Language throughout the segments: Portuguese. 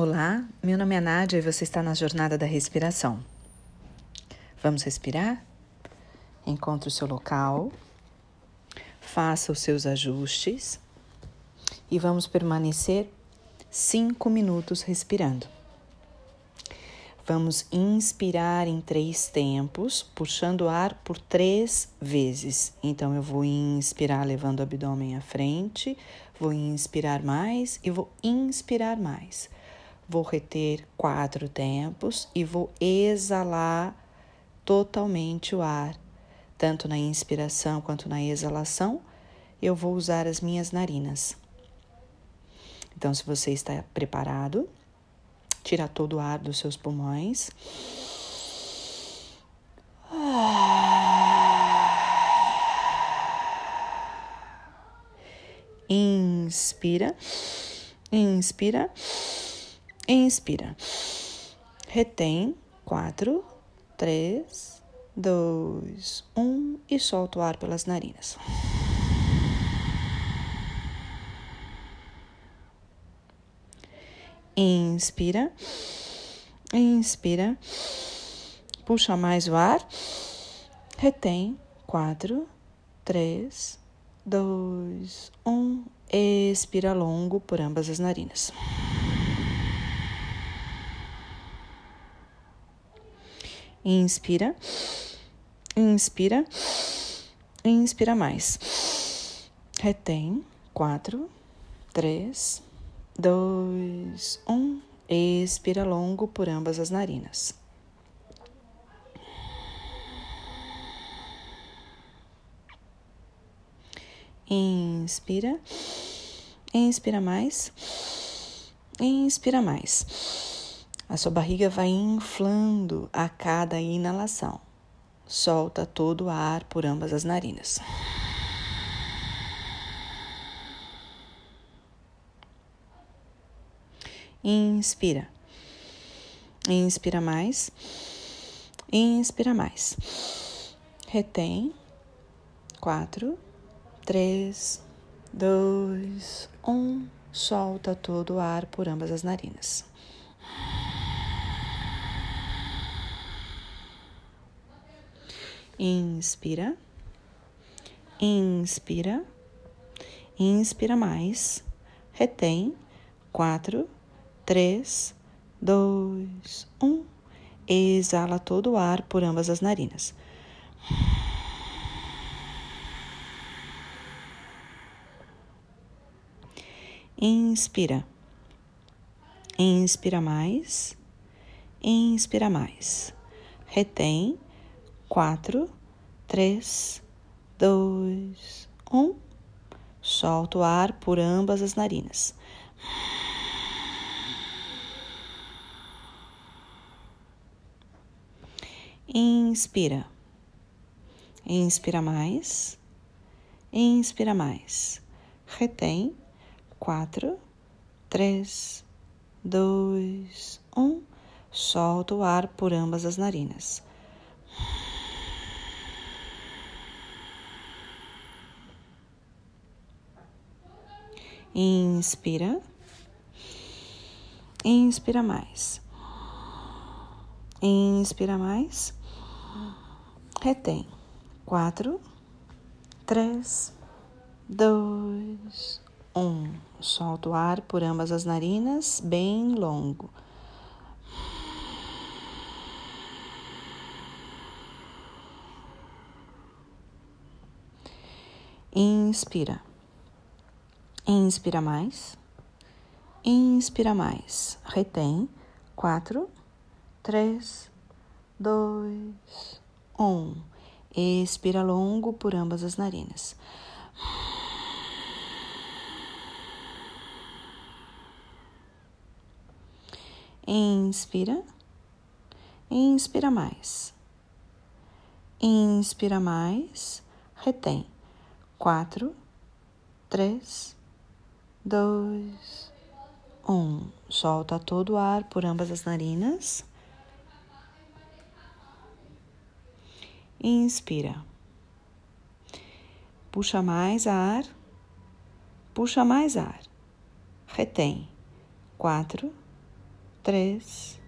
Olá, meu nome é Nádia e você está na Jornada da Respiração. Vamos respirar? Encontre o seu local, faça os seus ajustes e vamos permanecer cinco minutos respirando. Vamos inspirar em três tempos, puxando o ar por três vezes. Então, eu vou inspirar levando o abdômen à frente, vou inspirar mais e vou inspirar mais. Vou reter quatro tempos e vou exalar totalmente o ar, tanto na inspiração quanto na exalação. Eu vou usar as minhas narinas. Então, se você está preparado, tira todo o ar dos seus pulmões. Inspira, inspira, inspira. Retém. Quatro, três, dois, um e solta o ar pelas narinas. Inspira, inspira, puxa mais o ar, retém. Quatro, três, dois, um. Expira longo por ambas as narinas. Inspira, inspira, inspira mais. Retém. Quatro, três, dois, um. Expira longo por ambas as narinas. Inspira, inspira mais, inspira mais. A sua barriga vai inflando a cada inalação. Solta todo o ar por ambas as narinas. Inspira. Inspira mais. Inspira mais. Retém. Quatro, três, dois, um. Solta todo o ar por ambas as narinas. Inspira. Inspira. Inspira mais. Retém. Quatro, três, dois, um. Exala todo o ar por ambas as narinas. Inspira. Inspira mais. Inspira mais. Retém. Quatro, três, dois, um. Solta o ar por ambas as narinas. Inspira. Inspira mais. Inspira mais. Retém. Quatro, três, dois, um. Solta o ar por ambas as narinas. Inspira. Inspira mais. Inspira mais. Retém. Quatro, três, dois, um. Solta o ar por ambas as narinas, bem longo. Inspira. Inspira mais. Inspira mais. Retém. Quatro, três, dois, um. Expira longo por ambas as narinas. Inspira. Inspira mais. Inspira mais. Retém. Quatro, três, dois, um. Solta todo o ar por ambas as narinas. Inspira. Puxa mais ar. Puxa mais ar. Retém. Quatro, três,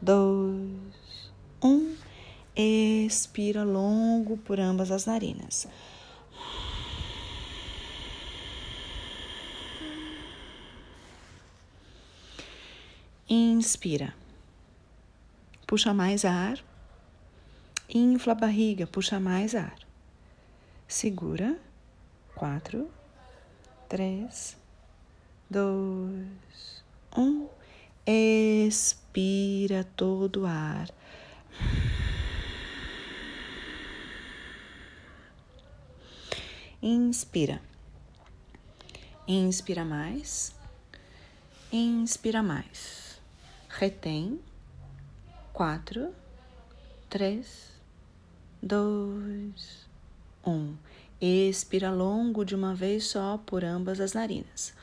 dois, um. Expira longo por ambas as narinas. Inspira. Puxa mais ar. Infla a barriga, puxa mais ar. Segura. Quatro, três, dois, um. Expira todo o ar. Inspira. Inspira mais. Inspira mais retém. Quatro, três, dois, um. Expira longo de uma vez só por ambas as narinas.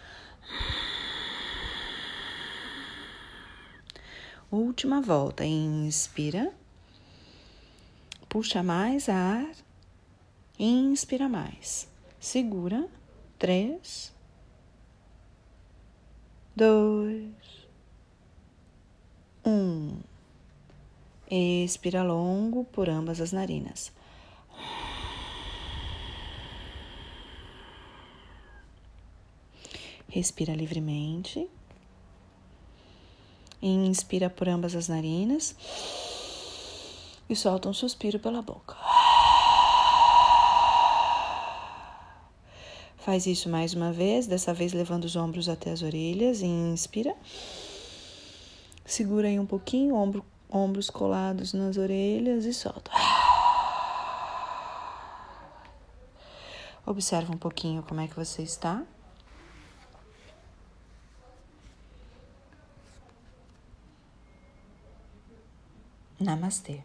Última volta. Inspira. Puxa mais ar. Inspira mais. Segura. Três. Dois um. Expira longo por ambas as narinas. Respira livremente. Inspira por ambas as narinas e solta um suspiro pela boca. Faz isso mais uma vez, dessa vez levando os ombros até as orelhas. Inspira. Segura aí um pouquinho, ombro, ombros colados nas orelhas e solta. Observa um pouquinho como é que você está. Namastê.